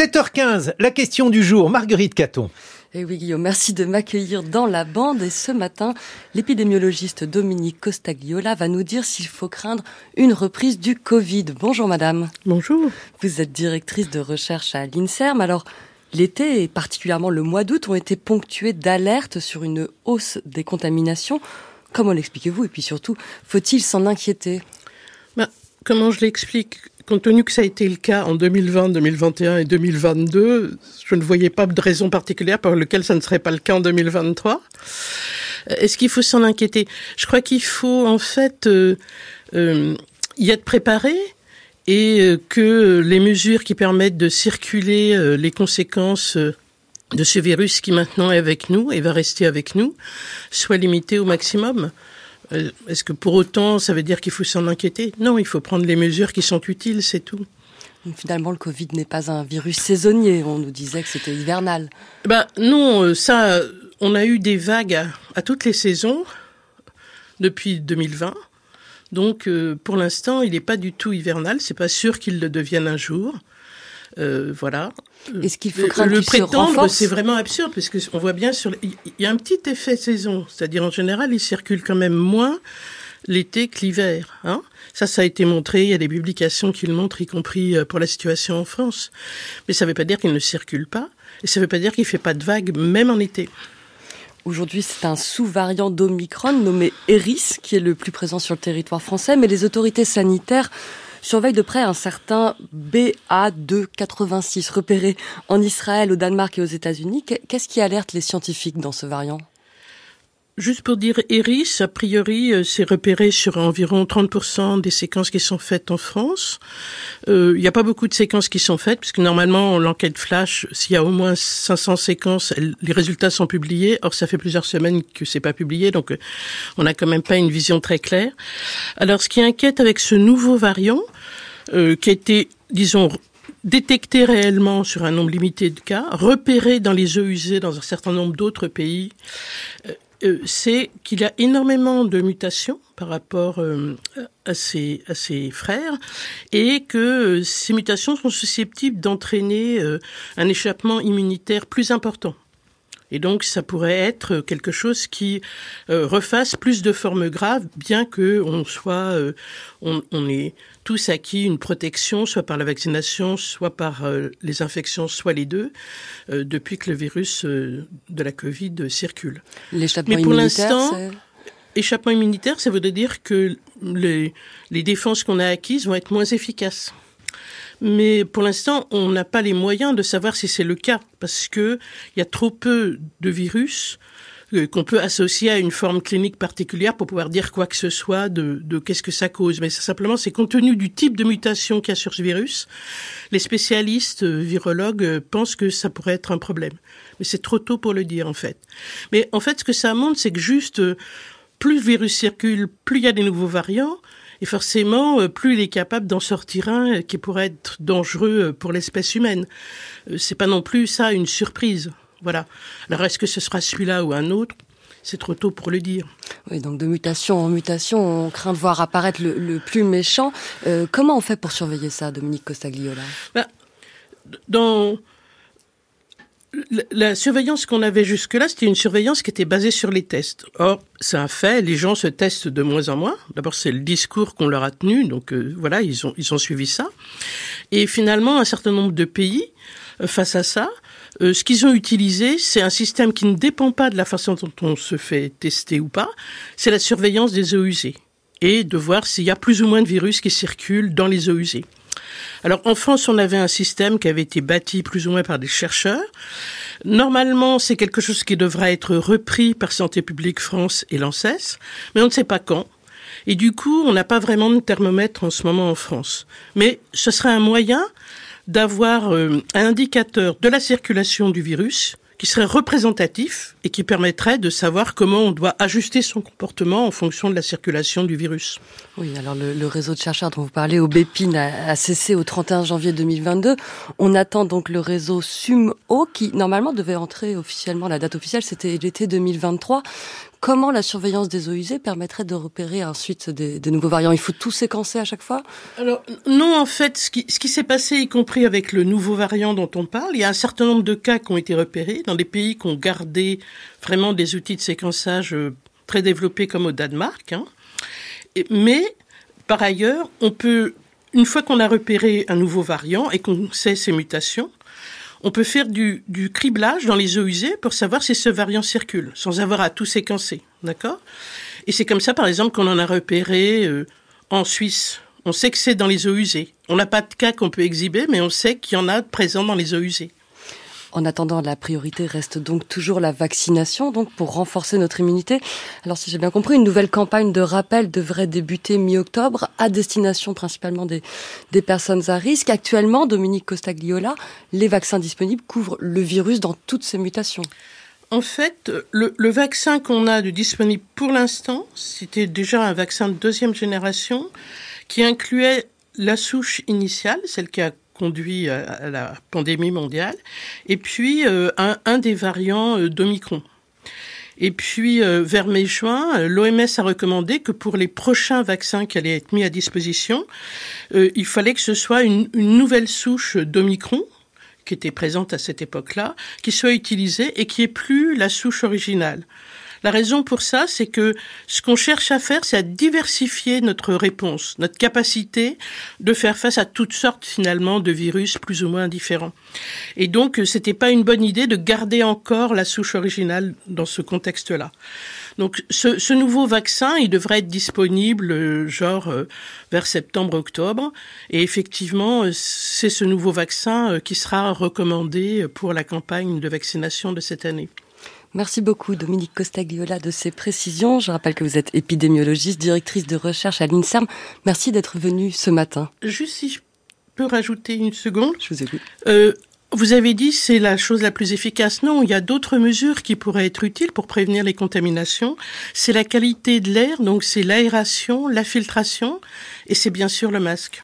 7h15, la question du jour, Marguerite Caton. Et eh oui Guillaume, merci de m'accueillir dans la bande et ce matin, l'épidémiologiste Dominique Costagliola va nous dire s'il faut craindre une reprise du Covid. Bonjour madame. Bonjour. Vous êtes directrice de recherche à l'INSERM. Alors, l'été et particulièrement le mois d'août ont été ponctués d'alertes sur une hausse des contaminations. Comment l'expliquez-vous? Et puis surtout, faut-il s'en inquiéter? Ben, Comment je l'explique? Compte tenu que ça a été le cas en 2020, 2021 et 2022, je ne voyais pas de raison particulière par laquelle ça ne serait pas le cas en 2023. Euh, est-ce qu'il faut s'en inquiéter? Je crois qu'il faut en fait euh, euh, y être préparé et que les mesures qui permettent de circuler les conséquences de ce virus qui maintenant est avec nous et va rester avec nous soient limitées au maximum. Euh, est-ce que pour autant, ça veut dire qu'il faut s'en inquiéter? Non, il faut prendre les mesures qui sont utiles, c'est tout. Finalement, le Covid n'est pas un virus saisonnier. On nous disait que c'était hivernal. Ben non, euh, ça, on a eu des vagues à, toutes les saisons depuis 2020. Donc, euh, pour l'instant, il n'est pas du tout hivernal. C'est pas sûr qu'il le devienne un jour. Euh, voilà. Est-ce qu'il faut craindre le prétendre C'est vraiment absurde parce que on voit bien sur. Il y a un petit effet saison, c'est-à-dire en général, il circule quand même moins l'été que l'hiver. Hein ça, ça a été montré. Il y a des publications qui le montrent, y compris euh, pour la situation en France. Mais ça ne veut pas dire qu'il ne circule pas, et ça ne veut pas dire qu'il fait pas de vagues, même en été. Aujourd'hui, c'est un sous-variant d'Omicron nommé Eris qui est le plus présent sur le territoire français, mais les autorités sanitaires surveille de près un certain BA286 repéré en Israël, au Danemark et aux États-Unis. Qu'est-ce qui alerte les scientifiques dans ce variant? Juste pour dire, Eris, a priori, euh, c'est repéré sur environ 30% des séquences qui sont faites en France. Euh, il n'y a pas beaucoup de séquences qui sont faites, puisque normalement, l'enquête flash, s'il y a au moins 500 séquences, les résultats sont publiés. Or, ça fait plusieurs semaines que c'est pas publié, donc euh, on n'a quand même pas une vision très claire. Alors, ce qui inquiète avec ce nouveau variant, qui a été, disons, détecté réellement sur un nombre limité de cas, repéré dans les eaux usées dans un certain nombre d'autres pays, euh, c'est qu'il y a énormément de mutations par rapport euh, à, ses, à ses frères et que euh, ces mutations sont susceptibles d'entraîner un échappement immunitaire plus important. Et donc, ça pourrait être quelque chose qui refasse plus de formes graves, bien que on soit, on, on est tous acquis une protection, soit par la vaccination, soit par euh, les infections, soit les deux, euh, depuis que le virus euh, de la Covid circule. L'échappement Mais pour l'instant, échappement immunitaire, ça veut dire que les, les défenses qu'on a acquises vont être moins efficaces. Mais pour l'instant, on n'a pas les moyens de savoir si c'est le cas, parce que il y a trop peu de virus euh, qu'on peut associer à une forme clinique particulière pour pouvoir dire quoi que ce soit de, de qu'est-ce que ça cause. Mais simplement, c'est compte tenu du type de mutation qu'il y a sur ce virus, les spécialistes euh, virologues euh, pensent que ça pourrait être un problème. Mais c'est trop tôt pour le dire, en fait. Mais en fait, ce que ça montre, c'est que juste plus le virus circule, plus il y a des nouveaux variants, et forcément, plus il est capable d'en sortir un qui pourrait être dangereux pour l'espèce humaine. C'est pas non plus ça une surprise. Voilà. Alors est-ce que ce sera celui-là ou un autre? C'est trop tôt pour le dire. Oui, donc de mutation en mutation, on craint de voir apparaître le, plus méchant. Euh, comment on fait pour surveiller ça, Dominique Costagliola? Ben, Dans la surveillance qu'on avait jusque-là, c'était une surveillance qui était basée sur les tests. Or, c'est un fait, les gens se testent de moins en moins. D'abord, c'est le discours qu'on leur a tenu, donc euh, voilà, ils ont, ils ont suivi ça. Et finalement, un certain nombre de pays, euh, face à ça, euh, ce qu'ils ont utilisé, c'est un système qui ne dépend pas de la façon dont on se fait tester ou pas, c'est la surveillance des eaux usées et de voir s'il y a plus ou moins de virus qui circulent dans les eaux usées. Alors en France, on avait un système qui avait été bâti plus ou moins par des chercheurs. Normalement, c'est quelque chose qui devra être repris par Santé publique France et l'ANSES, mais on ne sait pas quand. Et du coup, on n'a pas vraiment de thermomètre en ce moment en France. Mais ce serait un moyen d'avoir euh, un indicateur de la circulation du virus qui serait représentatif et qui permettrait de savoir comment on doit ajuster son comportement en fonction de la circulation du virus. Oui, alors le, réseau de chercheurs dont vous parlez au BEPIN a, cessé au 31 janvier 2022. On attend donc le réseau SUMO qui normalement devait entrer officiellement, la date officielle c'était l'été 2023. Comment la surveillance des eaux usées permettrait de repérer ensuite des, nouveaux variants? Il faut tout séquencer à chaque fois? Alors non, en fait, ce qui, s'est passé, y compris avec le nouveau variant dont on parle, il y a un certain nombre de cas qui ont été repérés dans des pays qui ont gardé vraiment des outils de séquençage euh, très développés comme au Danemark. Hein. mais par ailleurs, on peut, une fois qu'on a repéré un nouveau variant et qu'on sait ses mutations, on peut faire du, criblage dans les eaux usées pour savoir si ce variant circule, sans avoir à tout séquencer, d'accord? Et c'est comme ça, par exemple, qu'on en a repéré euh, en Suisse. On sait que c'est dans les eaux usées. On n'a pas de cas qu'on peut exhiber, mais on sait qu'il y en a présents dans les eaux usées. En attendant, la priorité reste donc toujours la vaccination, donc pour renforcer notre immunité. Alors, si j'ai bien compris, une nouvelle campagne de rappel devrait débuter mi-octobre à destination principalement des, des personnes à risque. Actuellement, Dominique Costagliola, les vaccins disponibles couvrent le virus dans toutes ses mutations. En fait, le, vaccin qu'on a de disponible pour l'instant, c'était déjà un vaccin de deuxième génération qui incluait la souche initiale, celle qui a conduit à la pandémie mondiale, et puis euh, un, des variants euh, d'Omicron. Et puis, euh, vers mai-juin, l'OMS a recommandé que pour les prochains vaccins qui allaient être mis à disposition, il fallait que ce soit une, nouvelle souche d'Omicron, qui était présente à cette époque-là, qui soit utilisée et qui est plus la souche originale. La raison pour ça, c'est que ce qu'on cherche à faire, c'est à diversifier notre réponse, notre capacité de faire face à toutes sortes finalement de virus plus ou moins différents. Et donc, c'était pas une bonne idée de garder encore la souche originale dans ce contexte-là. Donc ce, ce, nouveau vaccin, il devrait être disponible euh, genre euh, vers septembre-octobre. Et effectivement, euh, c'est ce nouveau vaccin qui sera recommandé pour la campagne de vaccination de cette année. Merci beaucoup Dominique Costagliola de ces précisions. Je rappelle que vous êtes épidémiologiste, directrice de recherche à l'INSERM. Merci d'être venue ce matin. Juste si je peux rajouter une seconde. Je vous écoute. Euh, vous avez dit c'est la chose la plus efficace. Non, il y a d'autres mesures qui pourraient être utiles pour prévenir les contaminations. C'est la qualité de l'air, donc c'est l'aération, la filtration, et c'est bien sûr le masque.